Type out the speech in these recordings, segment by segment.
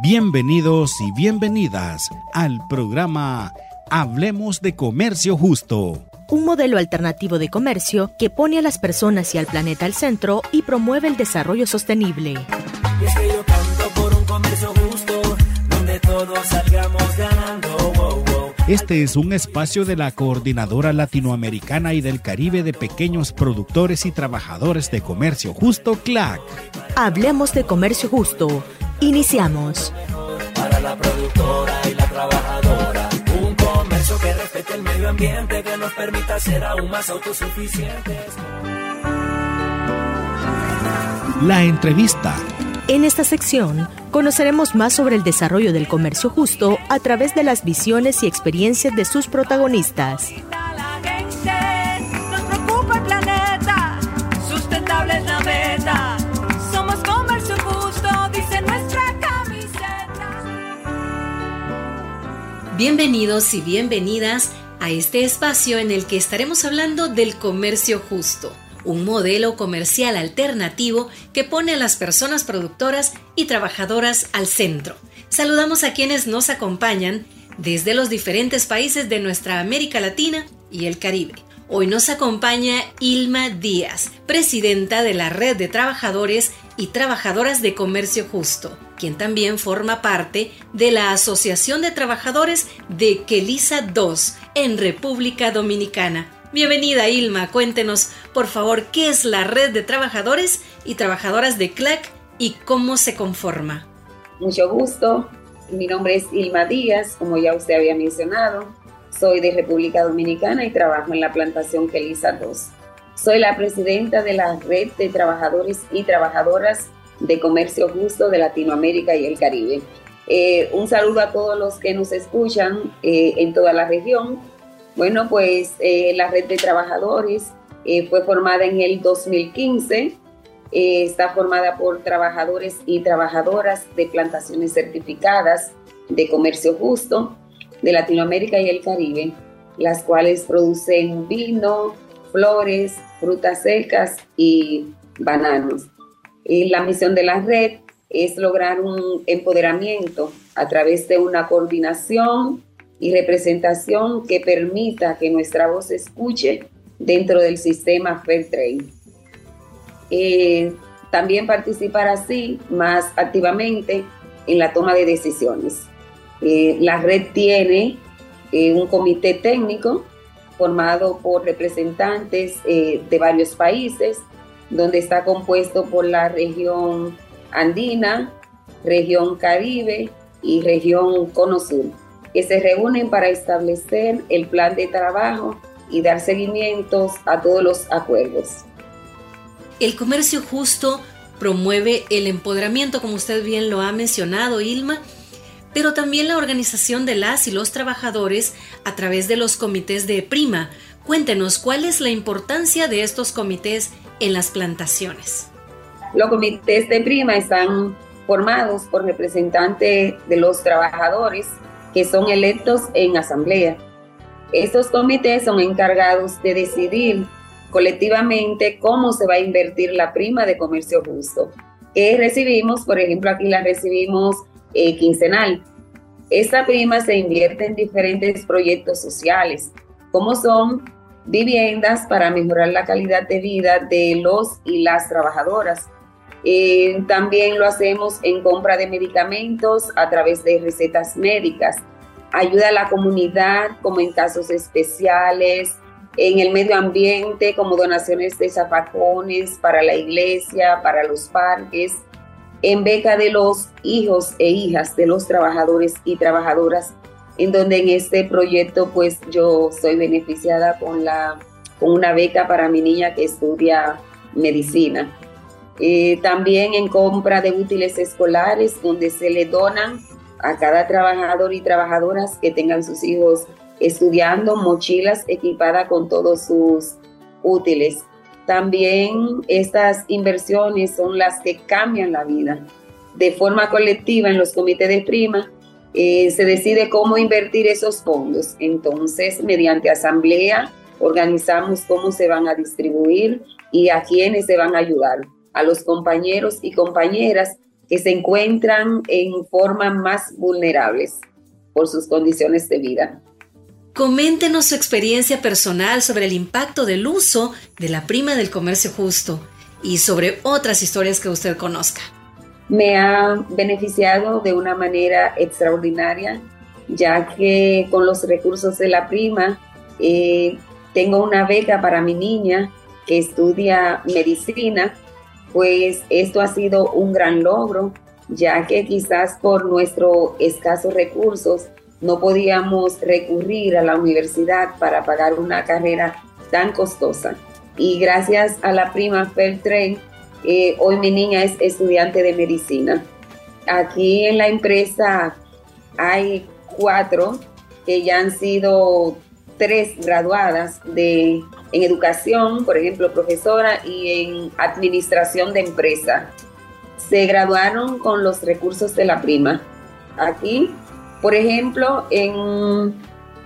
Bienvenidos y bienvenidas al programa Hablemos de Comercio Justo. Un modelo alternativo de comercio que pone a las personas y al planeta al centro y promueve el desarrollo sostenible. Y es que yo canto por un comercio justo, donde todos salgamos ganando. Wow, wow. Este es un espacio de la Coordinadora Latinoamericana y del Caribe de Pequeños Productores y Trabajadores de Comercio Justo, CLAC. Hablemos de comercio justo. Iniciamos. Para la productora y la trabajadora. Un comercio que respete el medio ambiente, que nos permita ser aún más autosuficientes. La entrevista. En esta sección conoceremos más sobre el desarrollo del comercio justo a través de las visiones y experiencias de sus protagonistas. Bienvenidos y bienvenidas a este espacio en el que estaremos hablando del comercio justo, un modelo comercial alternativo que pone a las personas productoras y trabajadoras al centro. Saludamos a quienes nos acompañan desde los diferentes países de nuestra América Latina y el Caribe. Hoy nos acompaña Ilma Díaz, presidenta de la Red de Trabajadores y Trabajadoras de Comercio Justo, quien también forma parte de la Asociación de Trabajadores de Quelisa 2 en República Dominicana. Bienvenida Ilma, cuéntenos por favor qué es la Red de Trabajadores y Trabajadoras de CLAC y cómo se conforma. Mucho gusto. Mi nombre es Ilma Díaz, como ya usted había mencionado. Soy de República Dominicana y trabajo en la plantación Kelisa 2. Soy la presidenta de la Red de Trabajadores y Trabajadoras de Comercio Justo de Latinoamérica y el Caribe. Eh, un saludo a todos los que nos escuchan eh, en toda la región. Bueno, pues eh, la Red de Trabajadores fue formada en el 2015 eh, está formada por trabajadores y trabajadoras de plantaciones certificadas de comercio justo de Latinoamérica y el Caribe, las cuales producen vino, flores, frutas secas y bananos. La misión de la red es lograr un empoderamiento a través de una coordinación y representación que permita que nuestra voz se escuche dentro del sistema Fair Trade eh, también participar así más activamente en la toma de decisiones. Eh, la red tiene eh, un comité técnico formado por representantes eh, de varios países, donde está compuesto por la región andina, región caribe y región cono sur, que se reúnen para establecer el plan de trabajo y dar seguimientos a todos los acuerdos. El comercio justo promueve el empoderamiento, como usted bien lo ha mencionado, Ilma, pero también la organización de las y los trabajadores a través de los comités de prima. Cuéntenos cuál es la importancia de estos comités en las plantaciones. Los comités de prima están formados por representantes de los trabajadores que son electos en asamblea. Estos comités son encargados de decidir colectivamente cómo se va a invertir la prima de comercio justo. Que recibimos, por ejemplo, aquí la recibimos eh, quincenal. Esta prima se invierte en diferentes proyectos sociales, como son viviendas para mejorar la calidad de vida de los y las trabajadoras. Eh, también lo hacemos en compra de medicamentos a través de recetas médicas. Ayuda a la comunidad como en casos especiales, en el medio ambiente, como donaciones de zafacones para la iglesia, para los parques, en beca de los hijos e hijas de los trabajadores y trabajadoras, en donde en este proyecto pues yo soy beneficiada con, la, con una beca para mi niña que estudia medicina. Eh, también en compra de útiles escolares, donde se le donan a cada trabajador y trabajadoras que tengan sus hijos estudiando mochilas equipadas con todos sus útiles. También estas inversiones son las que cambian la vida. De forma colectiva en los comités de prima eh, se decide cómo invertir esos fondos. Entonces, mediante asamblea, organizamos cómo se van a distribuir y a quiénes se van a ayudar. A los compañeros y compañeras que se encuentran en forma más vulnerables por sus condiciones de vida. Coméntenos su experiencia personal sobre el impacto del uso de la prima del comercio justo y sobre otras historias que usted conozca. Me ha beneficiado de una manera extraordinaria, ya que con los recursos de la prima eh, tengo una beca para mi niña que estudia medicina, pues esto ha sido un gran logro, ya que quizás por nuestros escasos recursos no podíamos recurrir a la universidad para pagar una carrera tan costosa. Y gracias a la prima Fairtrade, eh, hoy mi niña es estudiante de medicina. Aquí en la empresa hay cuatro que ya han sido tres graduadas de, en educación, por ejemplo, profesora, y en administración de empresa. Se graduaron con los recursos de la prima. Aquí por ejemplo,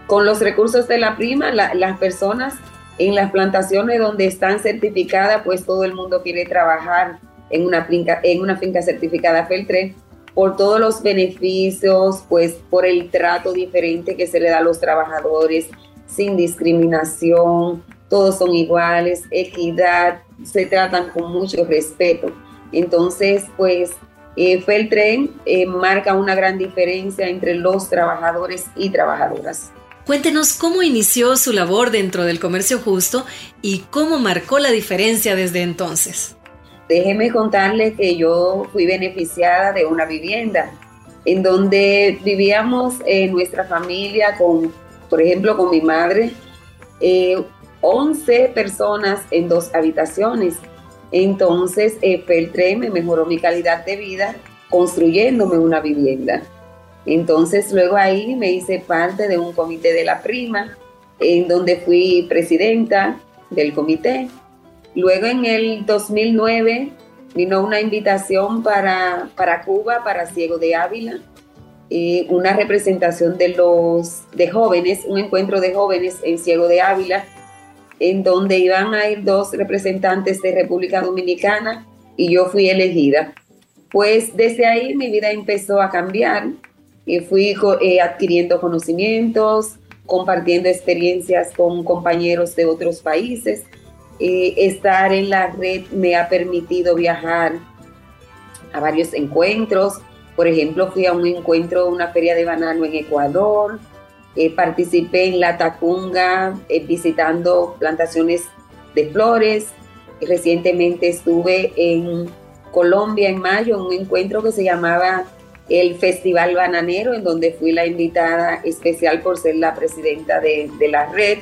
con los recursos de la prima, las personas en las plantaciones donde están certificadas, pues todo el mundo quiere trabajar en una finca, en una finca certificada FELTRE por todos los beneficios, pues por el trato diferente que se le da a los trabajadores, sin discriminación, todos son iguales, equidad, se tratan con mucho respeto. Entonces, pues eh, Feltren eh, marca una gran diferencia entre los trabajadores y trabajadoras. Cuéntenos cómo inició su labor dentro del comercio justo y cómo marcó la diferencia desde entonces. Déjeme contarle que yo fui beneficiada de una vivienda en donde vivíamos en nuestra familia con, por ejemplo, con mi madre, 11 eh, personas en dos habitaciones entonces, eh, Feltre me mejoró mi calidad de vida construyéndome una vivienda. Entonces, luego ahí me hice parte de un comité de la prima, en donde fui presidenta del comité. Luego, en el 2009, vino una invitación para, para Cuba, para Ciego de Ávila, eh, una representación de los de jóvenes, un encuentro de jóvenes en Ciego de Ávila, en donde iban a ir dos representantes de República Dominicana y yo fui elegida. Pues desde ahí mi vida empezó a cambiar y fui eh, adquiriendo conocimientos, compartiendo experiencias con compañeros de otros países. Eh, estar en la red me ha permitido viajar a varios encuentros. Por ejemplo, fui a un encuentro, una feria de banano en Ecuador, eh, participé en la Tacunga eh, visitando plantaciones de flores. Recientemente estuve en Colombia en mayo, en un encuentro que se llamaba el Festival Bananero, en donde fui la invitada especial por ser la presidenta de, de la red.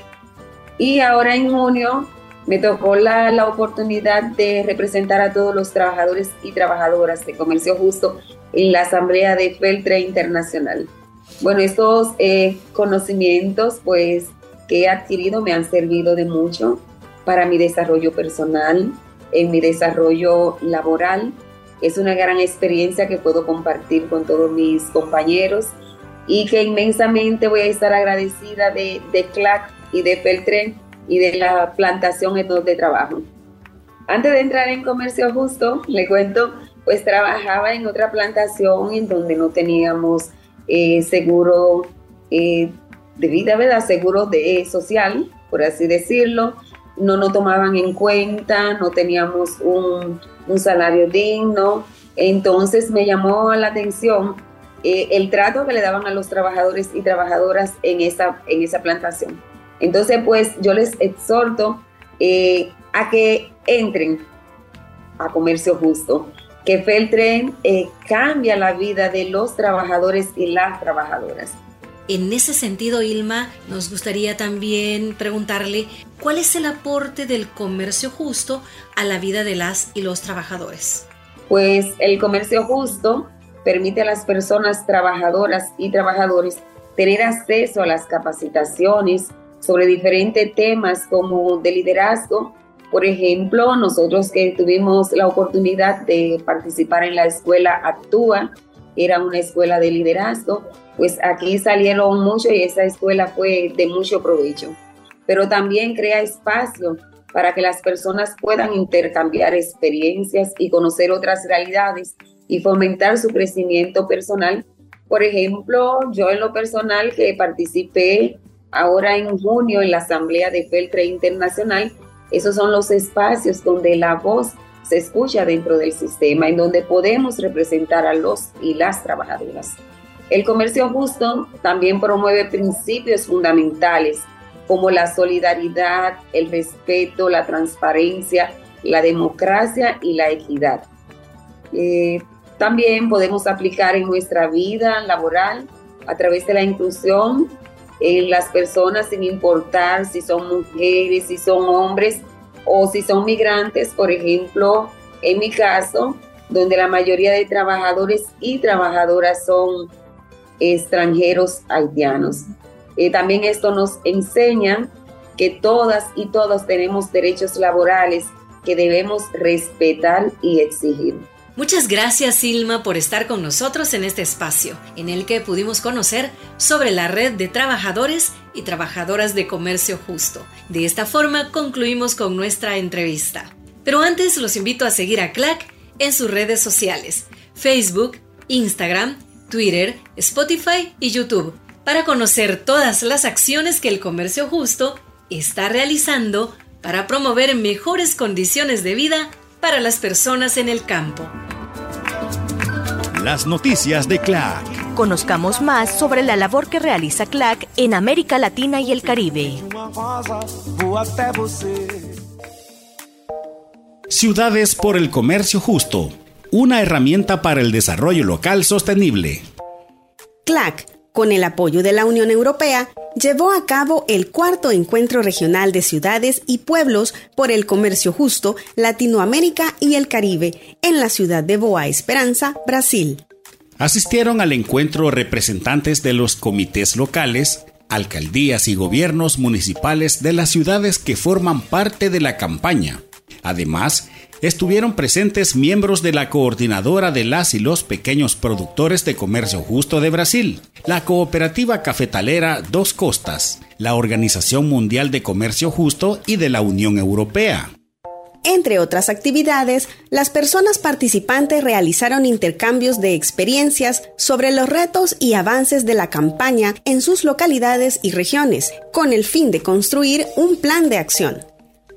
Y ahora en junio me tocó la, la, oportunidad de representar a todos los trabajadores y trabajadoras de comercio justo en la Asamblea de Feltre Internacional. Bueno, estos eh, conocimientos pues que he adquirido me han servido de mucho para mi desarrollo personal, en mi desarrollo laboral. Es una gran experiencia que puedo compartir con todos mis compañeros y que inmensamente voy a estar agradecida de, de CLAC y de Feltren y de la plantación en donde trabajo. Antes de entrar en comercio justo, le cuento, pues trabajaba en otra plantación en donde no teníamos eh, seguro eh, de vida, ¿verdad? Seguro de, social, por así decirlo. No nos tomaban en cuenta, no teníamos un, salario digno. Entonces me llamó la atención eh, el trato que le daban a los trabajadores y trabajadoras en esa, en esa plantación. Entonces, pues yo les exhorto a que entren a comercio justo, que Feltren eh, cambia la vida de los trabajadores y las trabajadoras. En ese sentido, Ilma, nos gustaría también preguntarle cuál es el aporte del comercio justo a la vida de las y los trabajadores. Pues el comercio justo permite a las personas trabajadoras y trabajadores tener acceso a las capacitaciones sobre diferentes temas como de liderazgo, por ejemplo, nosotros que tuvimos la oportunidad de participar en la escuela Actúa, era una escuela de liderazgo, pues aquí salieron mucho y esa escuela fue de mucho provecho. Pero también crea espacio para que las personas puedan intercambiar experiencias y conocer otras realidades y fomentar su crecimiento personal. Por ejemplo, yo en lo personal que participé ahora en junio en la Asamblea de Feltre Internacional, esos son los espacios donde la voz se escucha dentro del sistema, en donde podemos representar a los y las trabajadoras. El comercio justo también promueve principios fundamentales como la solidaridad, el respeto, la transparencia, la democracia y la equidad. Eh, también podemos aplicar en nuestra vida laboral a través de la inclusión en las personas sin importar si son mujeres, si son hombres o si son migrantes, por ejemplo, en mi caso, donde la mayoría de trabajadores y trabajadoras son extranjeros haitianos. Eh, también esto nos enseña que todas y todos tenemos derechos laborales que debemos respetar y exigir. Muchas gracias Silma por estar con nosotros en este espacio, en el que pudimos conocer sobre la red de trabajadores y trabajadoras de comercio justo. De esta forma concluimos con nuestra entrevista. Pero antes los invito a seguir a CLAC en sus redes sociales, Facebook, Instagram, Twitter, Spotify y YouTube, para conocer todas las acciones que el comercio justo está realizando para promover mejores condiciones de vida para las personas en el campo. Las noticias de CLAC. Conozcamos más sobre la labor que realiza CLAC en América Latina y el Caribe. Ciudades por el Comercio Justo, una herramienta para el desarrollo local sostenible. CLAC, con el apoyo de la Unión Europea, llevó a cabo el cuarto encuentro regional de ciudades y pueblos por el comercio justo Latinoamérica y el Caribe en la ciudad de Boa Esperanza, Brasil. Asistieron al encuentro representantes de los comités locales, alcaldías y gobiernos municipales de las ciudades que forman parte de la campaña. Además, estuvieron presentes miembros de la coordinadora de las y los pequeños productores de comercio justo de Brasil, la cooperativa cafetalera Dos Costas, la Organización Mundial de Comercio Justo y de la Unión Europea. Entre otras actividades, las personas participantes realizaron intercambios de experiencias sobre los retos y avances de la campaña en sus localidades y regiones, con el fin de construir un plan de acción.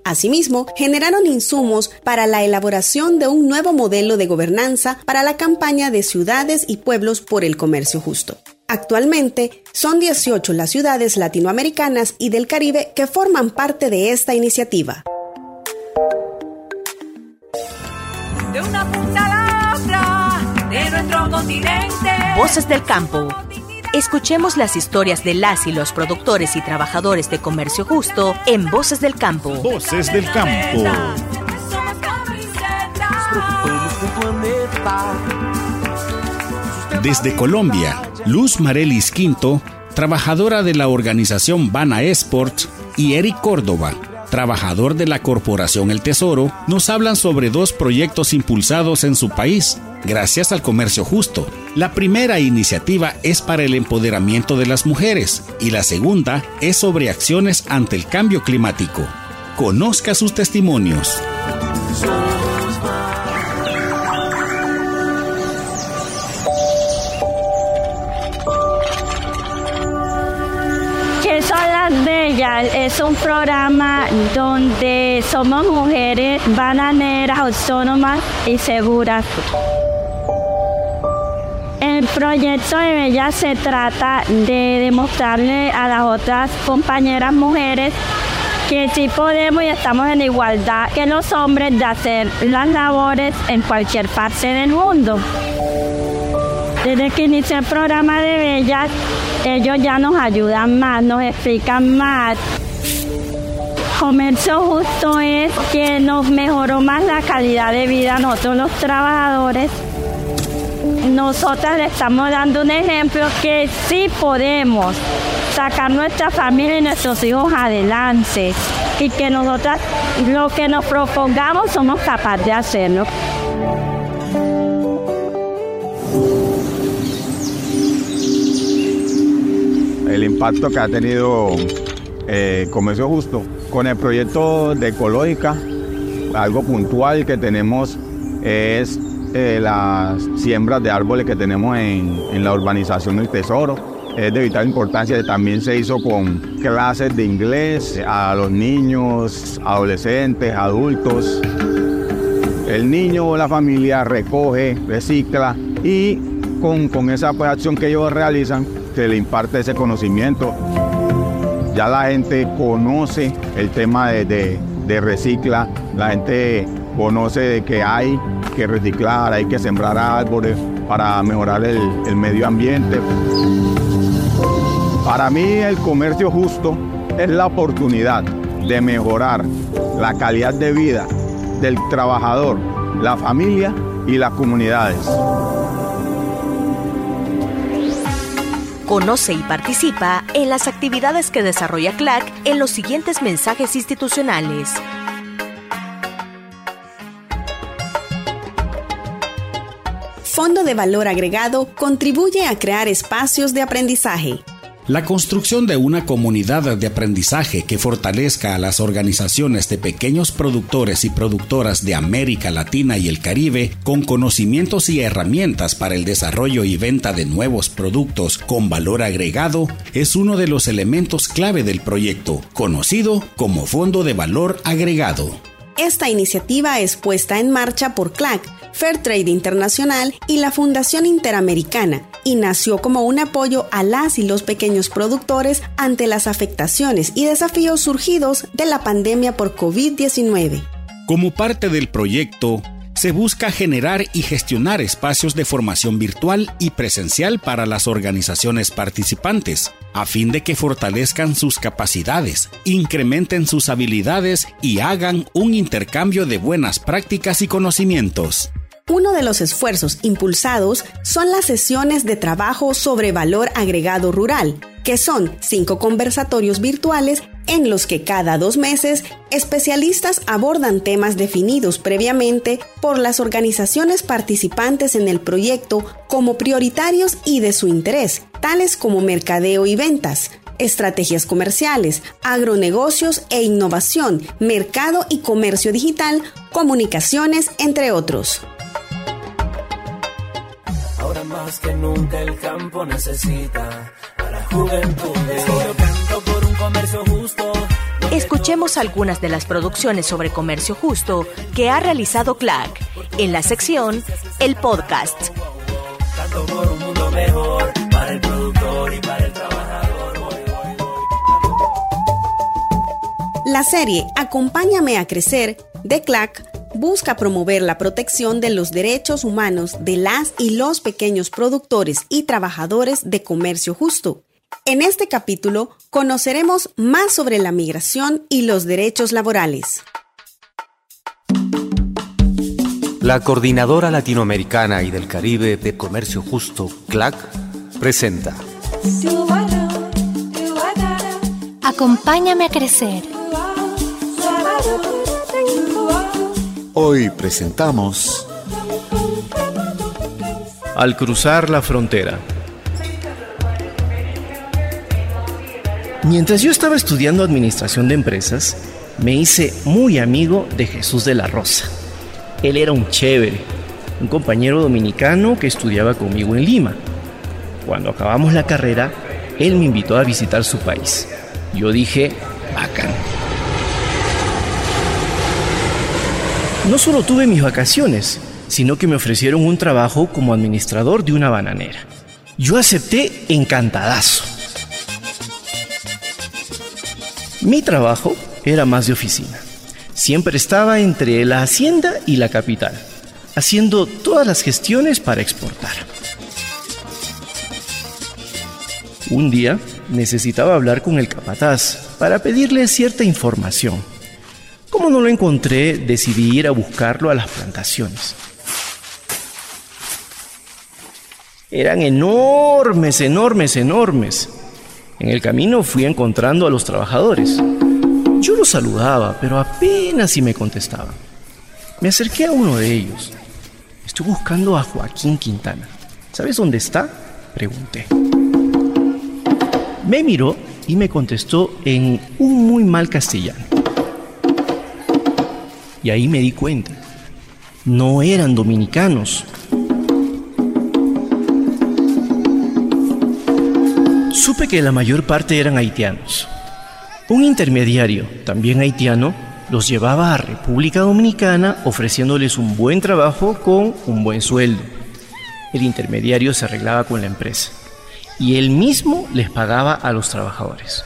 Asimismo, generaron insumos para la elaboración de un nuevo modelo de gobernanza para la campaña de ciudades y pueblos por el comercio justo. Actualmente, son 18 las ciudades latinoamericanas y del Caribe que forman parte de esta iniciativa. De una punta a la otra de nuestro continente. Voces del campo Escuchemos las historias de las y los productores y trabajadores de comercio justo en Voces del Campo. Voces del Campo. Desde Colombia, Luz Marelis Quinto, trabajadora de la organización Bana Sports, y Eric Córdoba, trabajador de la Corporación El Tesoro, nos hablan sobre dos proyectos impulsados en su país gracias al comercio justo. La primera iniciativa es para el empoderamiento de las mujeres y la segunda es sobre acciones ante el cambio climático. Conozca sus testimonios. Bellas es un programa donde somos mujeres bananeras, autónomas y seguras. El proyecto de Bellas se trata de demostrarle a las otras compañeras mujeres que sí podemos y estamos en igualdad que los hombres de hacer las labores en cualquier parte del mundo. Desde que inició el programa de Bellas, ellos ya nos ayudan más, nos explican más. Comercio justo es que nos mejoró más la calidad de vida a nosotros los trabajadores. Nosotras le estamos dando un ejemplo que sí podemos sacar nuestra familia y nuestros hijos adelante y que nosotras lo que nos propongamos somos capaces de hacerlo. el impacto que ha tenido eh, Comercio Justo. Con el proyecto de Ecológica, algo puntual que tenemos es eh, las siembras de árboles que tenemos en, en la urbanización del Tesoro. Es de vital importancia, también se hizo con clases de inglés a los niños, adolescentes, adultos. El niño o la familia recoge, recicla y con, con esa pues, acción que ellos realizan se le imparte ese conocimiento. Ya la gente conoce el tema de, de, de recicla, la gente conoce que hay que reciclar, hay que sembrar árboles para mejorar el, el medio ambiente. Para mí el comercio justo es la oportunidad de mejorar la calidad de vida del trabajador, la familia y las comunidades. Conoce y participa en las actividades que desarrolla CLAC en los siguientes mensajes institucionales. Fondo de Valor Agregado contribuye a crear espacios de aprendizaje. La construcción de una comunidad de aprendizaje que fortalezca a las organizaciones de pequeños productores y productoras de América Latina y el Caribe con conocimientos y herramientas para el desarrollo y venta de nuevos productos con valor agregado es uno de los elementos clave del proyecto, conocido como Fondo de Valor Agregado. Esta iniciativa es puesta en marcha por CLAC, Fairtrade Internacional y la Fundación Interamericana y nació como un apoyo a las y los pequeños productores ante las afectaciones y desafíos surgidos de la pandemia por COVID-19. Como parte del proyecto, se busca generar y gestionar espacios de formación virtual y presencial para las organizaciones participantes, a fin de que fortalezcan sus capacidades, incrementen sus habilidades y hagan un intercambio de buenas prácticas y conocimientos. Uno de los esfuerzos impulsados son las sesiones de trabajo sobre valor agregado rural, que son cinco conversatorios virtuales en los que cada dos meses especialistas abordan temas definidos previamente por las organizaciones participantes en el proyecto como prioritarios y de su interés, tales como mercadeo y ventas, estrategias comerciales, agronegocios e innovación, mercado y comercio digital, comunicaciones, entre otros. Más que nunca el campo necesita a la juventud. Yo canto por un comercio justo. Escuchemos algunas de las producciones sobre comercio justo que ha realizado CLAC en la sección El Podcast. Canto por un mundo mejor para el productor y para el trabajador. Voy, voy, voy. La serie Acompáñame a crecer de CLAC busca promover la protección de los derechos humanos de las y los pequeños productores y trabajadores de comercio justo. En este capítulo conoceremos más sobre la migración y los derechos laborales. La Coordinadora Latinoamericana y del Caribe de Comercio Justo, CLAC, presenta Acompáñame a crecer. Hoy presentamos Al cruzar la frontera. Mientras yo estaba estudiando administración de empresas, me hice muy amigo de Jesús de la Rosa. Él era un chévere, un compañero dominicano que estudiaba conmigo en Lima. Cuando acabamos la carrera, él me invitó a visitar su país. Yo dije, bacán. No solo tuve mis vacaciones, sino que me ofrecieron un trabajo como administrador de una bananera. Yo acepté encantadazo. Mi trabajo era más de oficina. Siempre estaba entre la hacienda y la capital, haciendo todas las gestiones para exportar. Un día necesitaba hablar con el capataz para pedirle cierta información. Como no lo encontré, decidí ir a buscarlo a las plantaciones. Eran enormes, enormes, enormes. En el camino fui encontrando a los trabajadores. Yo los saludaba, pero apenas si me contestaban. Me acerqué a uno de ellos. Estoy buscando a Joaquín Quintana. ¿Sabes dónde está? Pregunté. Me miró y me contestó en un muy mal castellano. Y ahí me di cuenta. no eran dominicanos. Supe que la mayor parte eran haitianos. Un intermediario, también haitiano, los llevaba a República Dominicana ofreciéndoles un buen trabajo con un buen sueldo. El intermediario se arreglaba con la empresa y él mismo les pagaba a los trabajadores.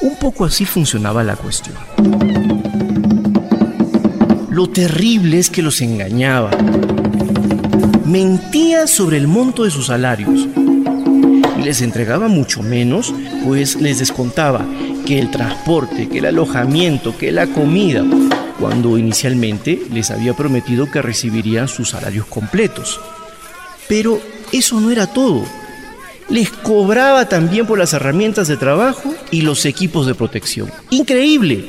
Un poco así funcionaba la cuestión. Lo terrible es que los engañaba. Mentía sobre el monto de sus salarios les entregaba mucho menos, pues les descontaba que el transporte, que el alojamiento, que la comida, cuando inicialmente les había prometido que recibirían sus salarios completos. Pero eso no era todo. Les cobraba también por las herramientas de trabajo y los equipos de protección. Increíble.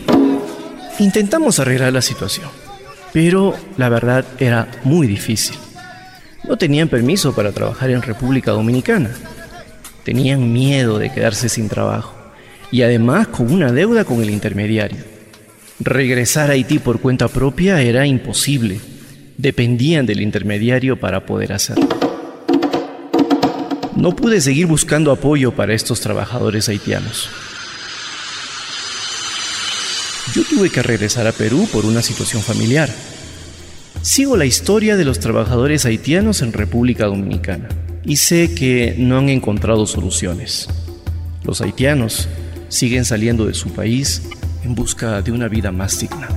Intentamos arreglar la situación, pero la verdad era muy difícil. No tenían permiso para trabajar en República Dominicana. Tenían miedo de quedarse sin trabajo y además con una deuda con el intermediario. Regresar a Haití por cuenta propia era imposible. Dependían del intermediario para poder hacerlo. No pude seguir buscando apoyo para estos trabajadores haitianos. Yo tuve que regresar a Perú por una situación familiar. Sigo la historia de los trabajadores haitianos en República Dominicana y sé que no han encontrado soluciones. Los haitianos siguen saliendo de su país en busca de una vida más digna.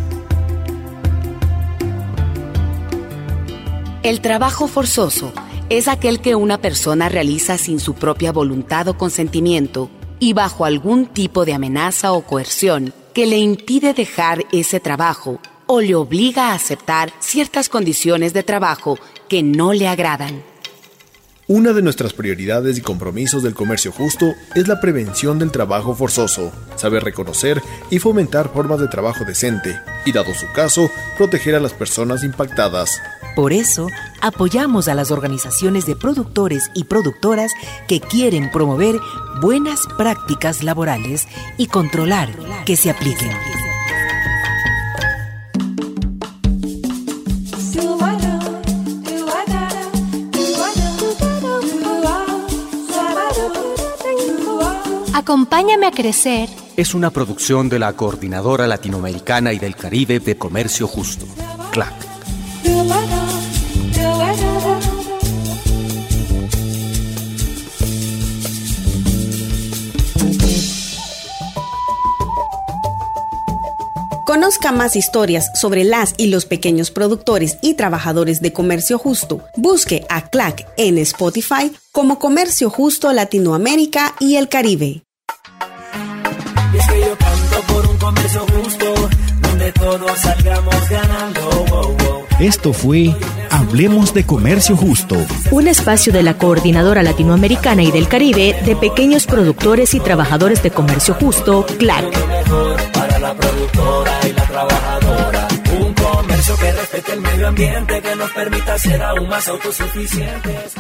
El trabajo forzoso es aquel que una persona realiza sin su propia voluntad o consentimiento y bajo algún tipo de amenaza o coerción que le impide dejar ese trabajo o le obliga a aceptar ciertas condiciones de trabajo que no le agradan. Una de nuestras prioridades y compromisos del comercio justo es la prevención del trabajo forzoso, saber reconocer y fomentar formas de trabajo decente y, dado su caso, proteger a las personas impactadas. Por eso, apoyamos a las organizaciones de productores y productoras que quieren promover buenas prácticas laborales y controlar que se apliquen. Acompáñame a crecer. Es una producción de la Coordinadora Latinoamericana y del Caribe de Comercio Justo, CLAC. Conozca más historias sobre las y los pequeños productores y trabajadores de comercio justo. Busque a CLAC en Spotify como Comercio Justo Latinoamérica y el Caribe. Y es que yo canto por un comercio justo, donde todos salgamos ganando. Wow, wow. Esto fue Hablemos de Comercio Justo. Un espacio de la Coordinadora Latinoamericana y del Caribe de pequeños productores y trabajadores de comercio justo, CLAC. La productora y la trabajadora. Un comercio que respete el medio ambiente, que nos permita ser aún más autosuficientes.